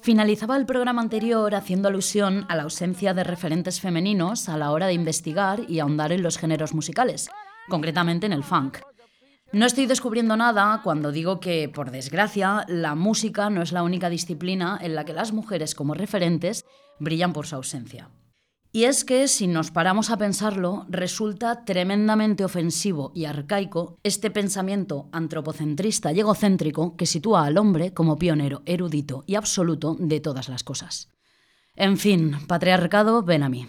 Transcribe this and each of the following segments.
Finalizaba el programa anterior haciendo alusión a la ausencia de referentes femeninos a la hora de investigar y ahondar en los géneros musicales, concretamente en el funk. No estoy descubriendo nada cuando digo que, por desgracia, la música no es la única disciplina en la que las mujeres como referentes brillan por su ausencia. Y es que, si nos paramos a pensarlo, resulta tremendamente ofensivo y arcaico este pensamiento antropocentrista y egocéntrico que sitúa al hombre como pionero, erudito y absoluto de todas las cosas. En fin, patriarcado, ven a mí.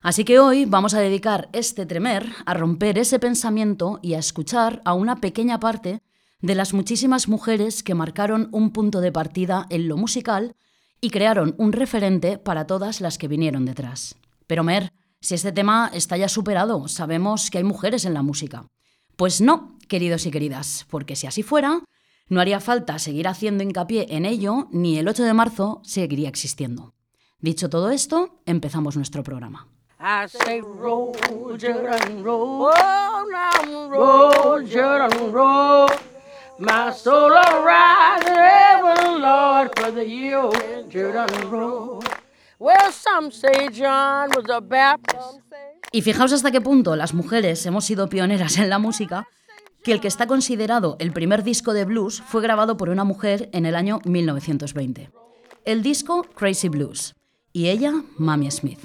Así que hoy vamos a dedicar este tremer a romper ese pensamiento y a escuchar a una pequeña parte de las muchísimas mujeres que marcaron un punto de partida en lo musical y crearon un referente para todas las que vinieron detrás. Pero Mer, si este tema está ya superado, sabemos que hay mujeres en la música. Pues no, queridos y queridas, porque si así fuera, no haría falta seguir haciendo hincapié en ello, ni el 8 de marzo seguiría existiendo. Dicho todo esto, empezamos nuestro programa. Y fijaos hasta qué punto las mujeres hemos sido pioneras en la música, que el que está considerado el primer disco de blues fue grabado por una mujer en el año 1920. El disco Crazy Blues. Y ella, Mamie Smith.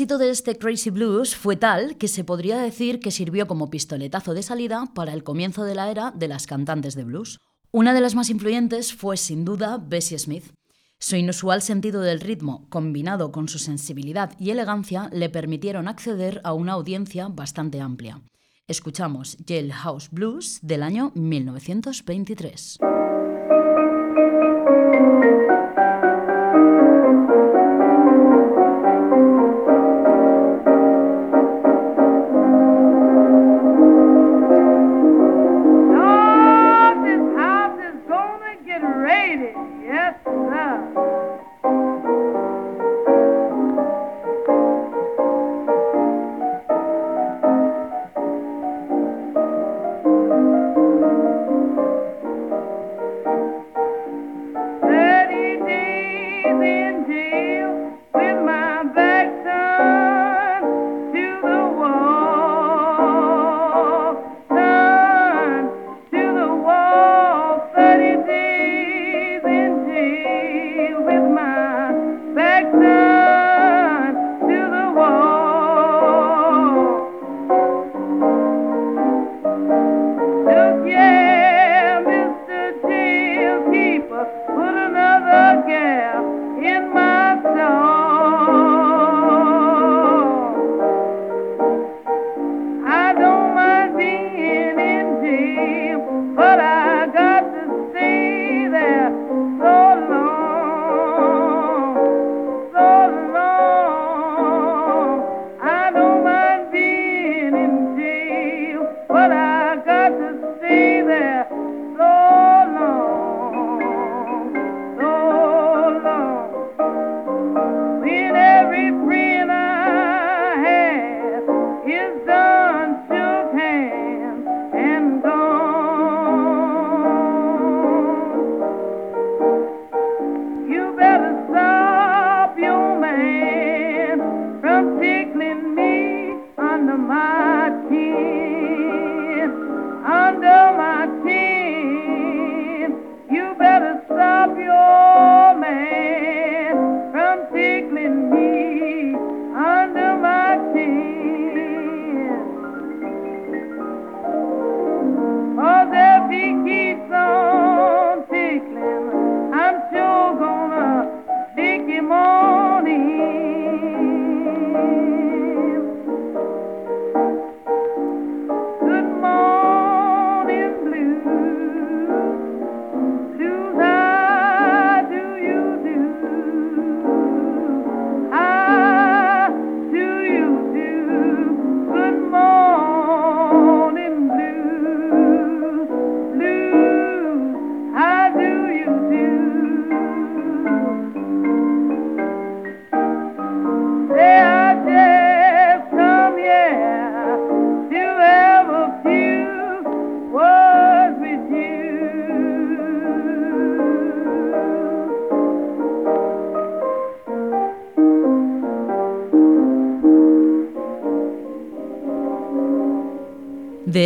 Éxito de este Crazy Blues fue tal que se podría decir que sirvió como pistoletazo de salida para el comienzo de la era de las cantantes de blues. Una de las más influyentes fue sin duda Bessie Smith. Su inusual sentido del ritmo, combinado con su sensibilidad y elegancia, le permitieron acceder a una audiencia bastante amplia. Escuchamos Jailhouse Blues del año 1923.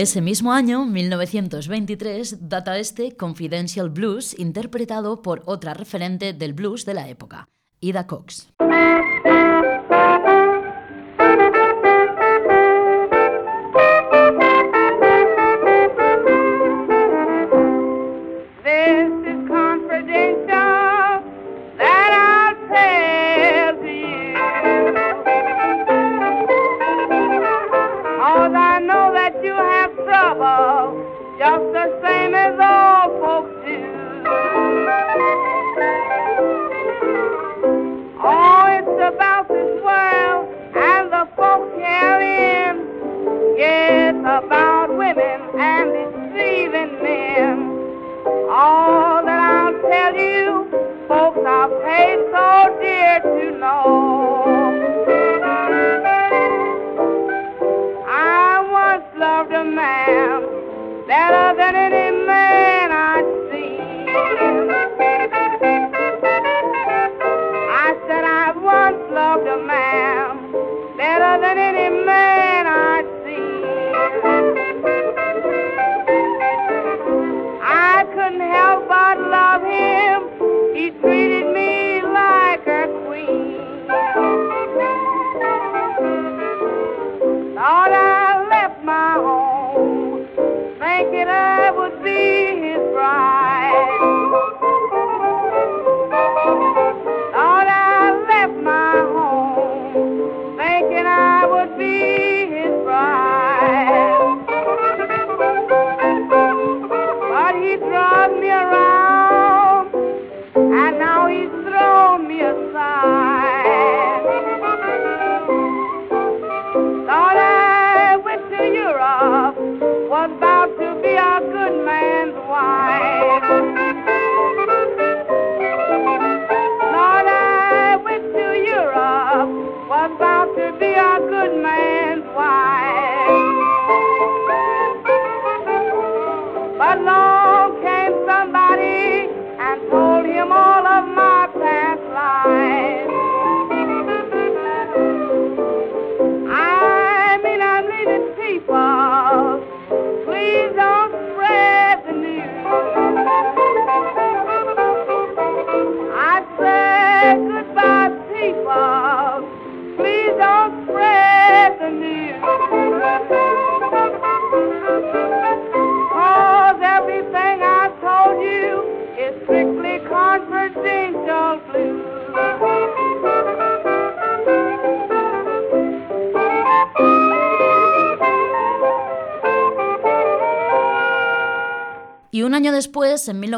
Ese mismo año, 1923, data este Confidential Blues, interpretado por otra referente del blues de la época, Ida Cox. better than it is.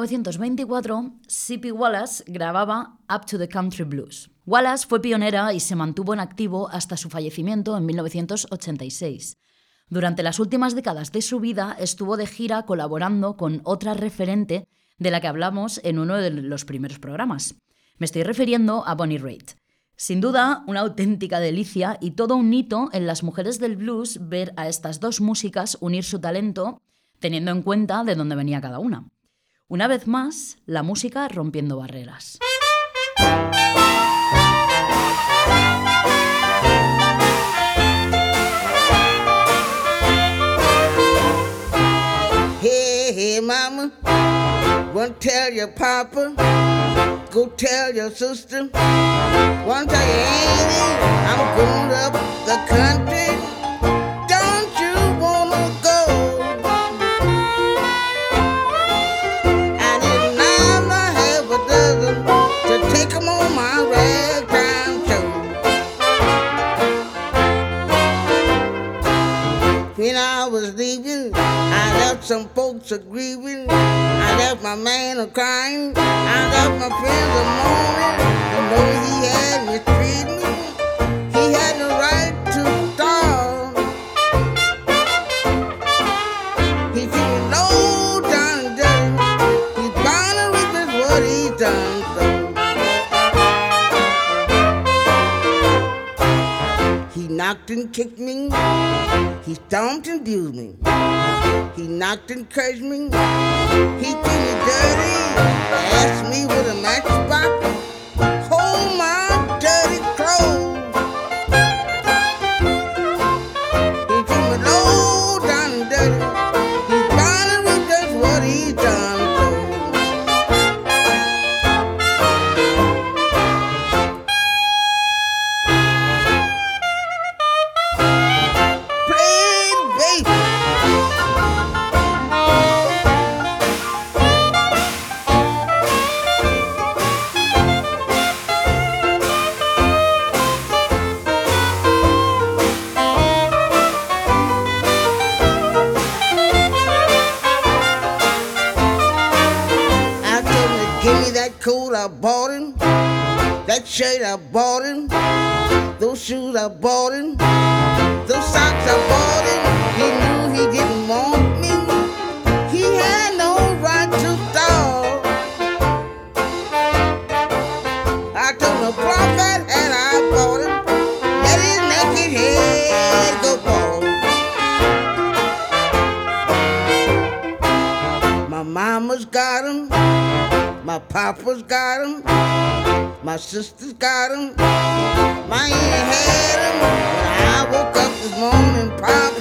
1924, C.P. Wallace grababa Up to the Country Blues. Wallace fue pionera y se mantuvo en activo hasta su fallecimiento en 1986. Durante las últimas décadas de su vida estuvo de gira colaborando con otra referente de la que hablamos en uno de los primeros programas. Me estoy refiriendo a Bonnie Raitt. Sin duda, una auténtica delicia y todo un hito en las mujeres del blues ver a estas dos músicas unir su talento teniendo en cuenta de dónde venía cada una. Una vez más, la música rompiendo barreras. Hey, hey, mama, wanna tell your papa, go tell your sister, your auntie, I'm going up the country. Some folks a grieving. I left my man a crying. I left my friends a mourning. He knocked and cursed me. He that shirt I bought him, those shoes I bought him, those socks I bought him. He knew papa's got him. My sister's got him. My aunt had him. When I woke up this morning, Papa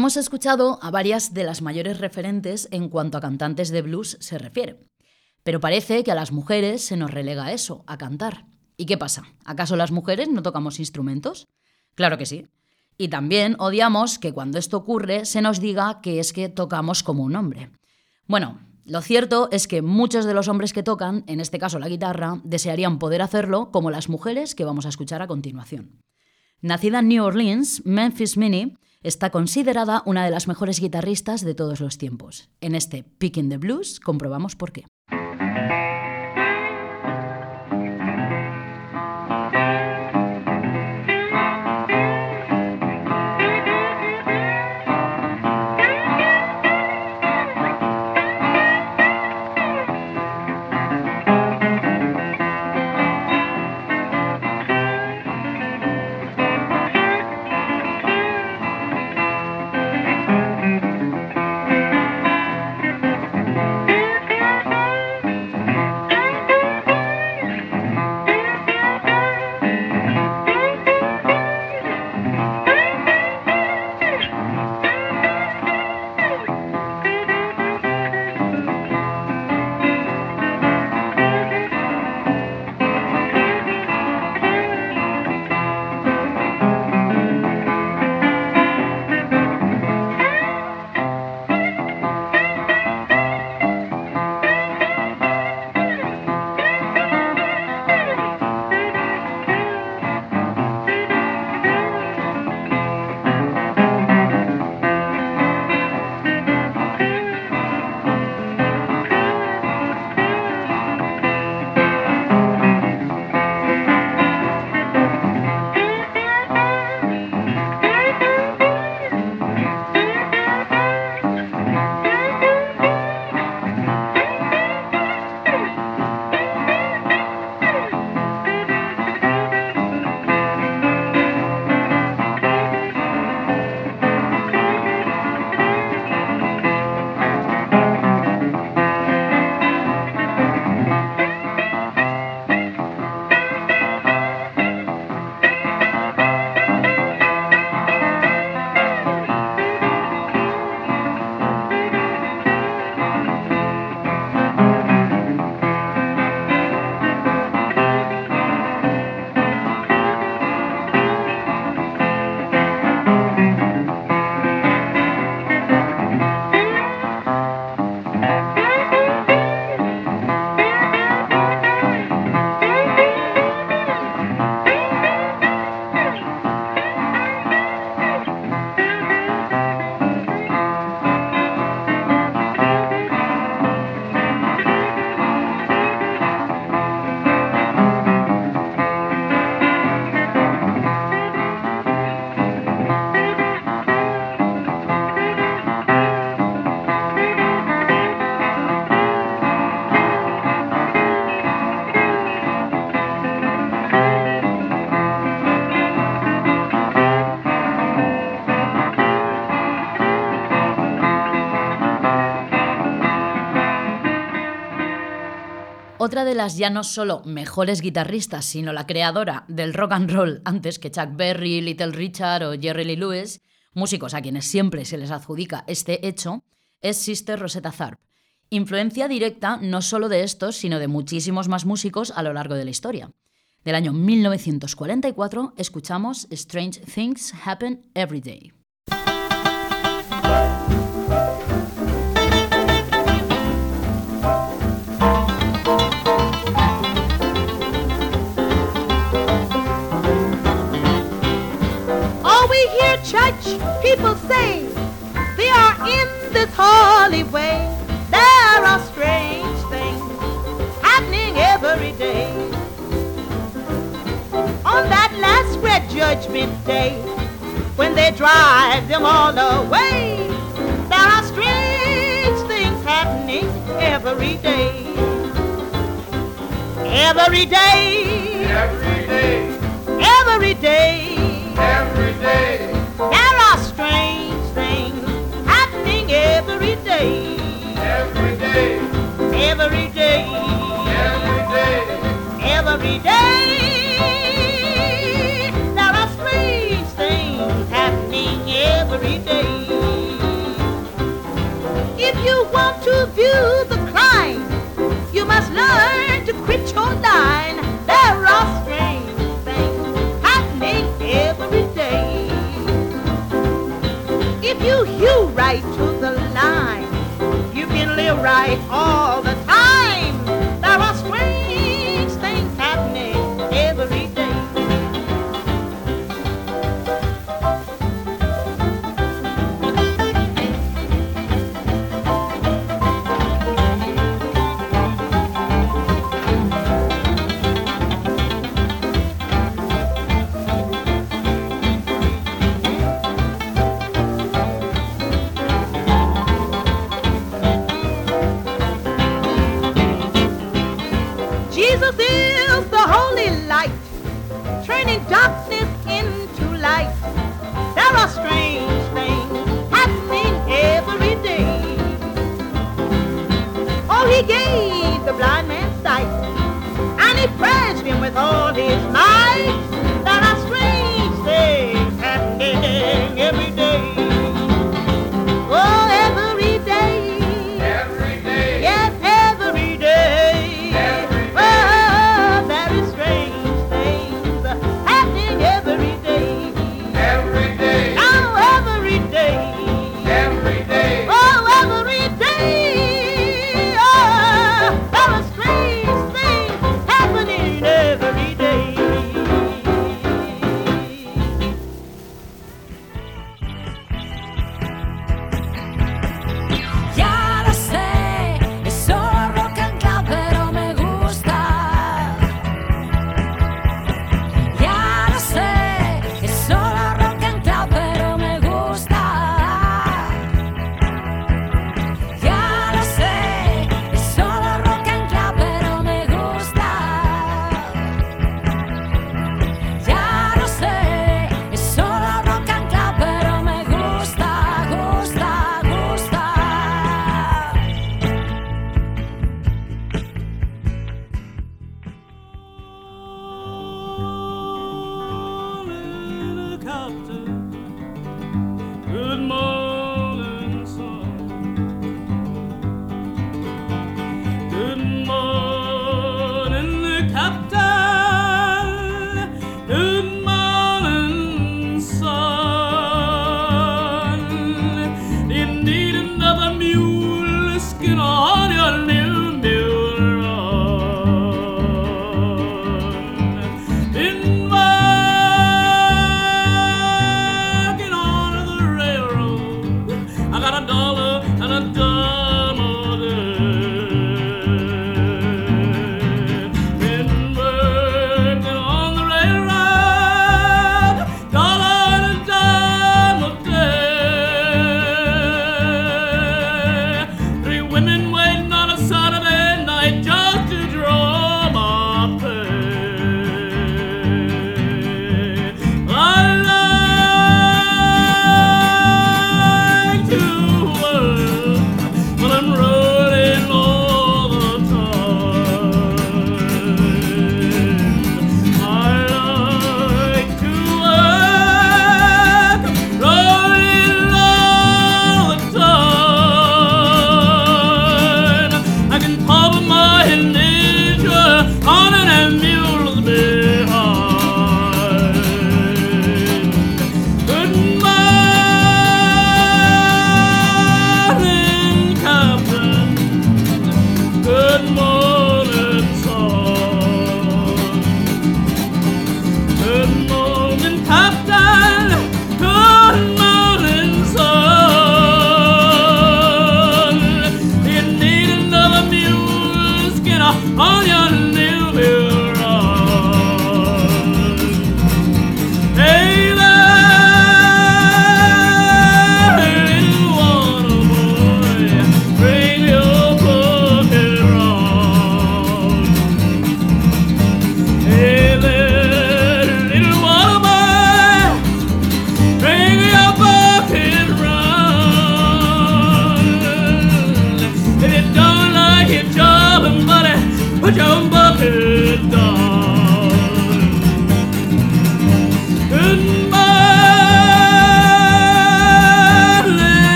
Hemos escuchado a varias de las mayores referentes en cuanto a cantantes de blues se refiere. Pero parece que a las mujeres se nos relega eso, a cantar. ¿Y qué pasa? ¿Acaso las mujeres no tocamos instrumentos? Claro que sí. Y también odiamos que cuando esto ocurre se nos diga que es que tocamos como un hombre. Bueno, lo cierto es que muchos de los hombres que tocan, en este caso la guitarra, desearían poder hacerlo como las mujeres que vamos a escuchar a continuación. Nacida en New Orleans, Memphis Minnie está considerada una de las mejores guitarristas de todos los tiempos. En este Picking the Blues comprobamos por qué. Otra de las ya no solo mejores guitarristas, sino la creadora del rock and roll antes que Chuck Berry, Little Richard o Jerry Lee Lewis, músicos a quienes siempre se les adjudica este hecho, es Sister Rosetta Tharpe. Influencia directa no solo de estos, sino de muchísimos más músicos a lo largo de la historia. Del año 1944 escuchamos Strange Things Happen Every Day. Church people say they are in this holy way. There are strange things happening every day. On that last great judgment day, when they drive them all away, there are strange things happening every day. Every day. Every day. Every day. Every day. There are strange things happening every day. Every day. Every day. Every day. Every day. There are strange things happening every day. If you want to view right all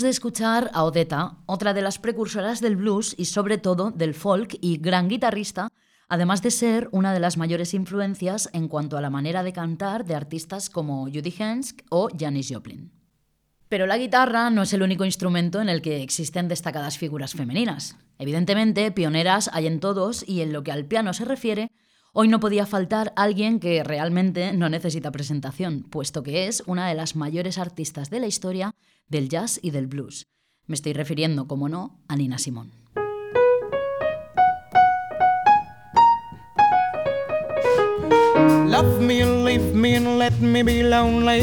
De escuchar a Odetta, otra de las precursoras del blues y sobre todo del folk y gran guitarrista, además de ser una de las mayores influencias en cuanto a la manera de cantar de artistas como Judy Hensk o Janis Joplin. Pero la guitarra no es el único instrumento en el que existen destacadas figuras femeninas. Evidentemente, pioneras hay en todos y en lo que al piano se refiere, hoy no podía faltar alguien que realmente no necesita presentación, puesto que es una de las mayores artistas de la historia del jazz y del blues. Me estoy refiriendo, como no, a Nina Simone. Love me and leave me and let me be lonely.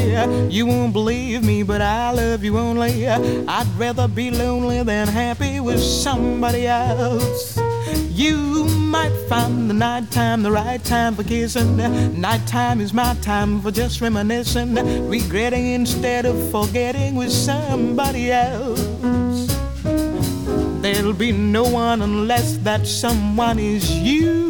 You won't believe me, but I love you only. I'd rather be lonely than happy with somebody else. You might find the nighttime the right time for kissing. Nighttime is my time for just reminiscing, regretting instead of forgetting with somebody else. There'll be no one unless that someone is you.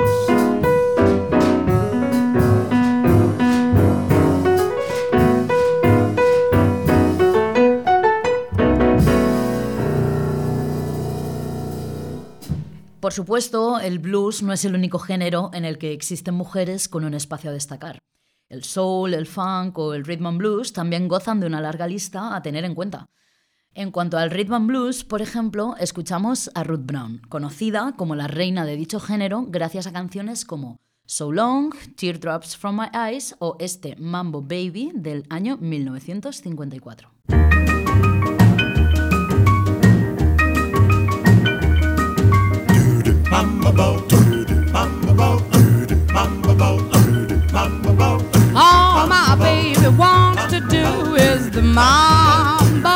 Por supuesto, el blues no es el único género en el que existen mujeres con un espacio a destacar. El soul, el funk o el rhythm and blues también gozan de una larga lista a tener en cuenta. En cuanto al rhythm and blues, por ejemplo, escuchamos a Ruth Brown, conocida como la reina de dicho género gracias a canciones como So Long, Teardrops from My Eyes o este Mambo Baby del año 1954. All my baby wants to do is the mambo.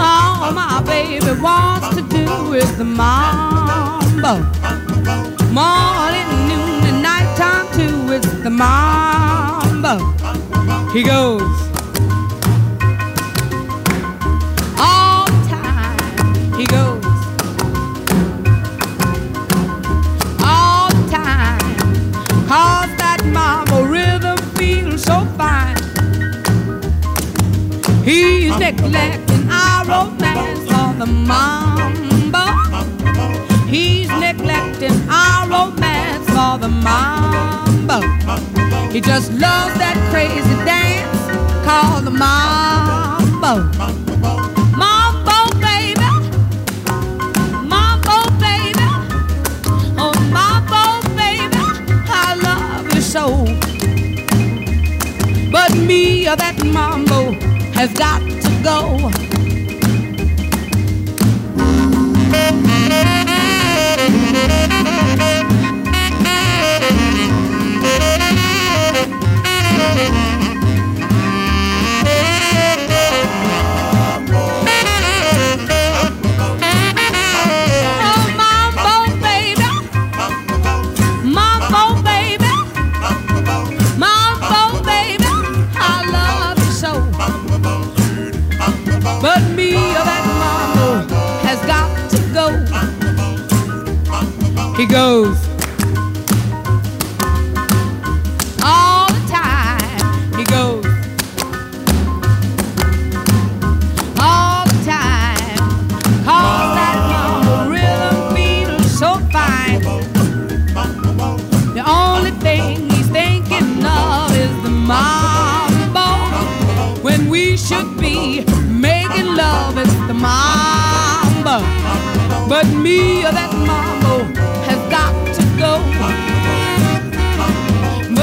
All my baby wants to do is the mambo. Morning, noon, and nighttime too. It's the mambo. He goes. So fine. He's neglecting our romance on the mambo. He's neglecting our romance for the mambo. He just loves that crazy dance called the mambo. Me, or that mambo, has got to go. Oh,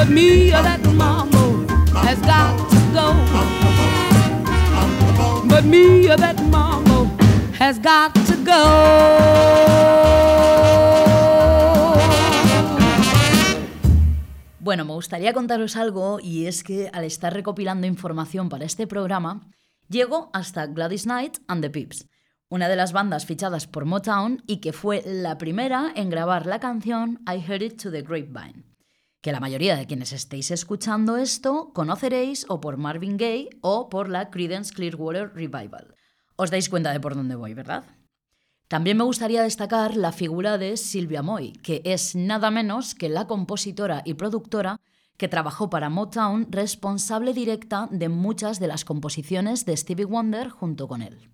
me has got to go. But me that mambo has got to go. Bueno, me gustaría contaros algo y es que al estar recopilando información para este programa, llego hasta Gladys Knight and the Pips, una de las bandas fichadas por Motown y que fue la primera en grabar la canción I Heard It to the Grapevine, que la mayoría de quienes estéis escuchando esto conoceréis o por Marvin Gaye o por la Creedence Clearwater Revival. Os dais cuenta de por dónde voy, ¿verdad? También me gustaría destacar la figura de Sylvia Moy, que es nada menos que la compositora y productora que trabajó para Motown, responsable directa de muchas de las composiciones de Stevie Wonder junto con él.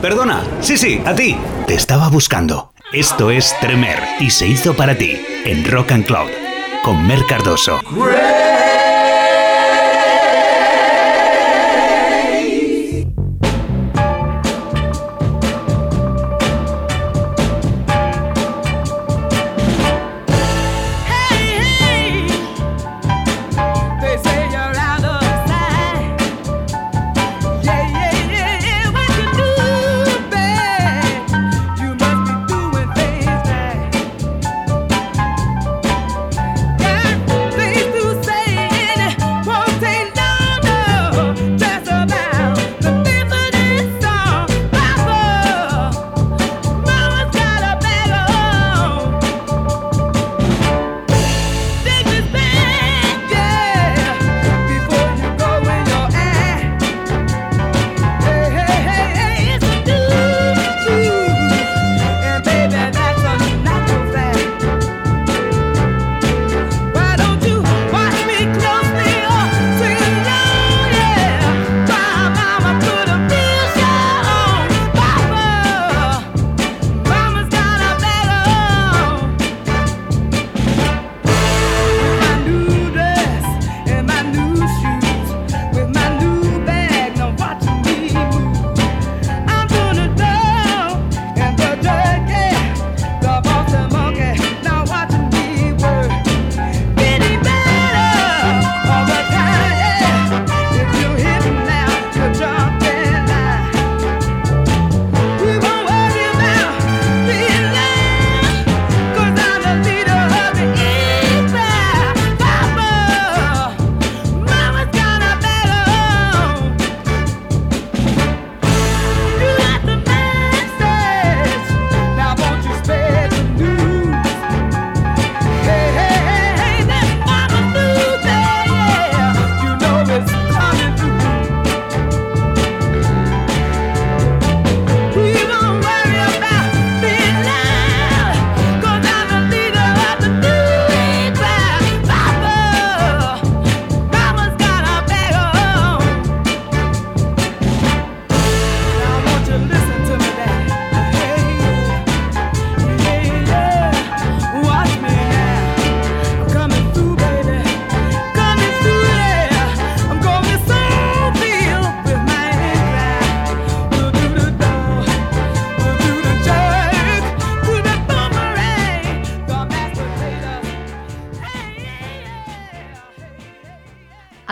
Perdona. Sí, sí, a ti. Te estaba buscando. Esto es Tremer y se hizo para ti en Rock and Cloud con Mer Cardoso.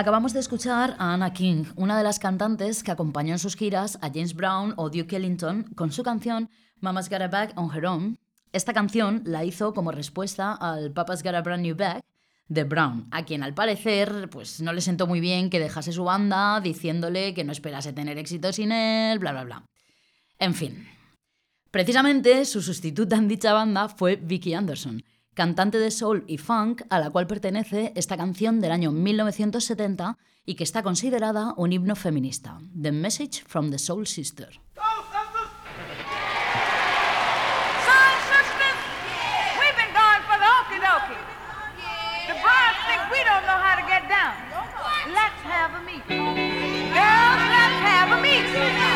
Acabamos de escuchar a Anna King, una de las cantantes que acompañó en sus giras a James Brown o Duke Ellington con su canción Mama's Got a Bag on Her Own. Esta canción la hizo como respuesta al Papa's Got a Brand New Bag de Brown, a quien al parecer pues, no le sentó muy bien que dejase su banda diciéndole que no esperase tener éxito sin él, bla, bla, bla. En fin. Precisamente su sustituta en dicha banda fue Vicky Anderson, cantante de soul y funk a la cual pertenece esta canción del año 1970 y que está considerada un himno feminista, The Message from the Soul Sister. Let's have a meet. Girls, let's have a.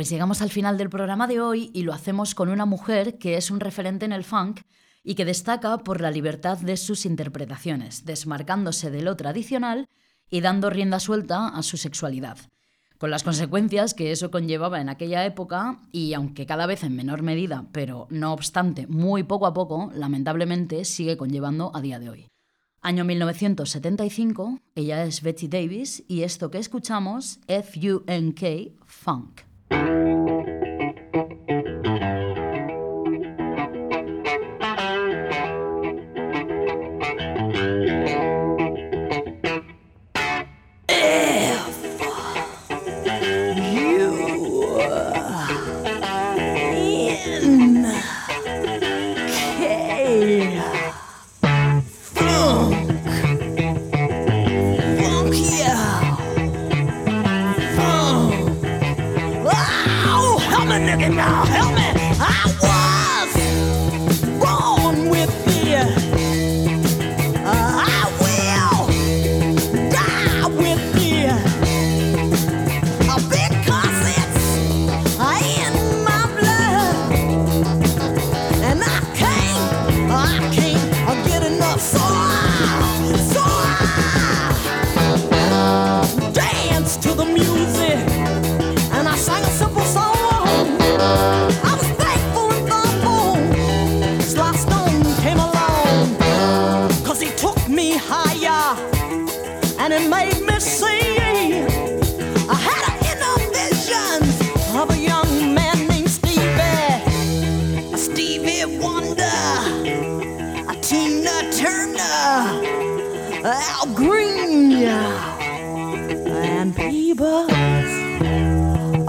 pues llegamos al final del programa de hoy y lo hacemos con una mujer que es un referente en el funk y que destaca por la libertad de sus interpretaciones, desmarcándose de lo tradicional y dando rienda suelta a su sexualidad, con las consecuencias que eso conllevaba en aquella época y aunque cada vez en menor medida, pero no obstante muy poco a poco, lamentablemente sigue conllevando a día de hoy. Año 1975, ella es Betty Davis y esto que escuchamos, F-U-N-K, Funk. And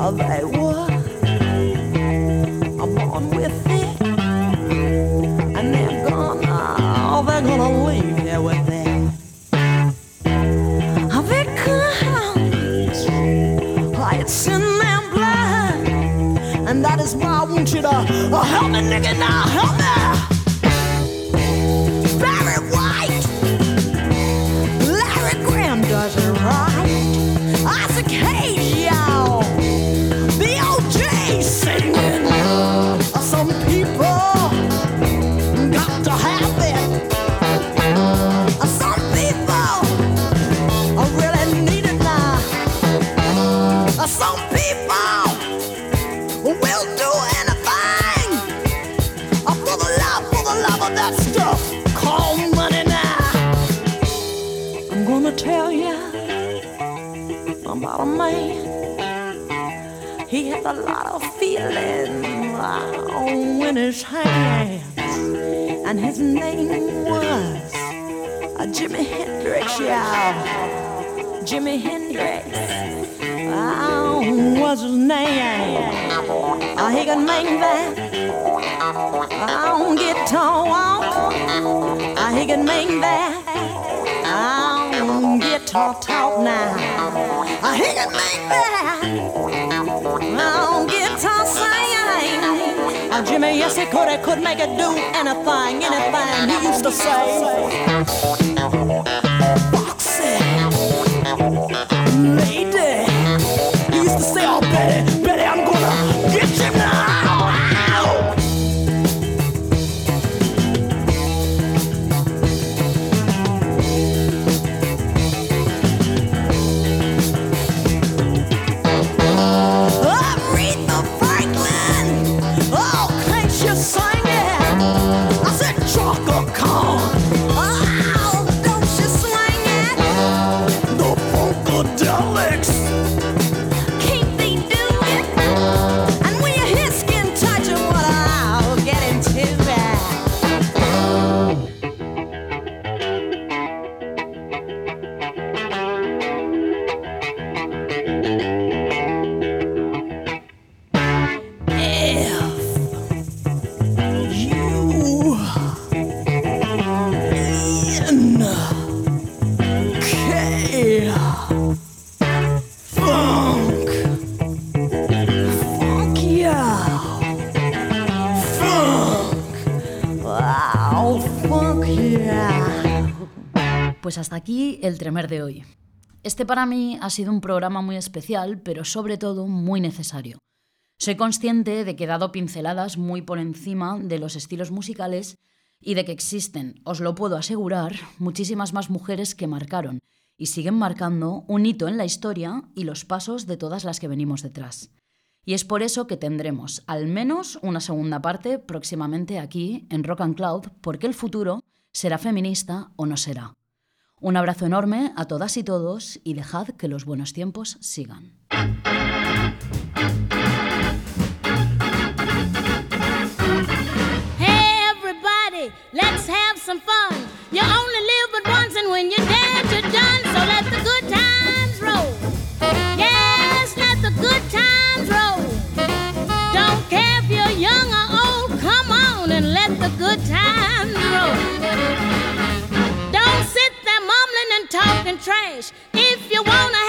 they on with it, and they're gonna, they're gonna leave here with in their blood. And that is why I want you to uh, help me, nigga, now help me. Spanish hands, and his name was uh, Jimi Hendrix. Yeah, Jimi Hendrix. Oh, was his name? Oh, he could make that oh, guitar walk. Oh, he could make that oh, guitar talk now. Oh, he could make that. Oh, Jimmy, yes, he could. He could make it do anything, anything. He used to say. Aquí el tremer de hoy. Este para mí ha sido un programa muy especial, pero sobre todo muy necesario. Soy consciente de que he dado pinceladas muy por encima de los estilos musicales y de que existen, os lo puedo asegurar, muchísimas más mujeres que marcaron y siguen marcando un hito en la historia y los pasos de todas las que venimos detrás. Y es por eso que tendremos al menos una segunda parte próximamente aquí en Rock and Cloud, porque el futuro será feminista o no será. Un abrazo enorme a todas y todos y dejad que los buenos tiempos sigan. Hey everybody, let's have some fun. You only live but once, and when you're dead, you're done. So let the good times roll. Yes, let the good times roll. Don't care if you're young or old, come on and let the good times trash. If you wanna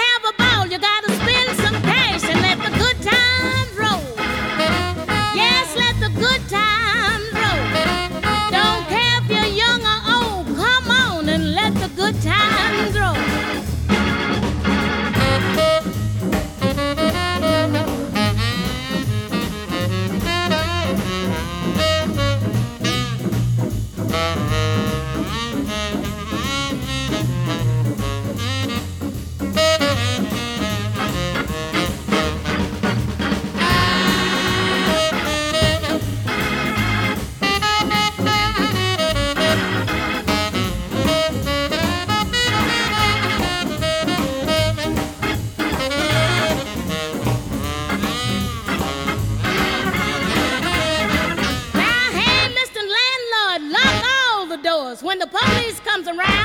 around,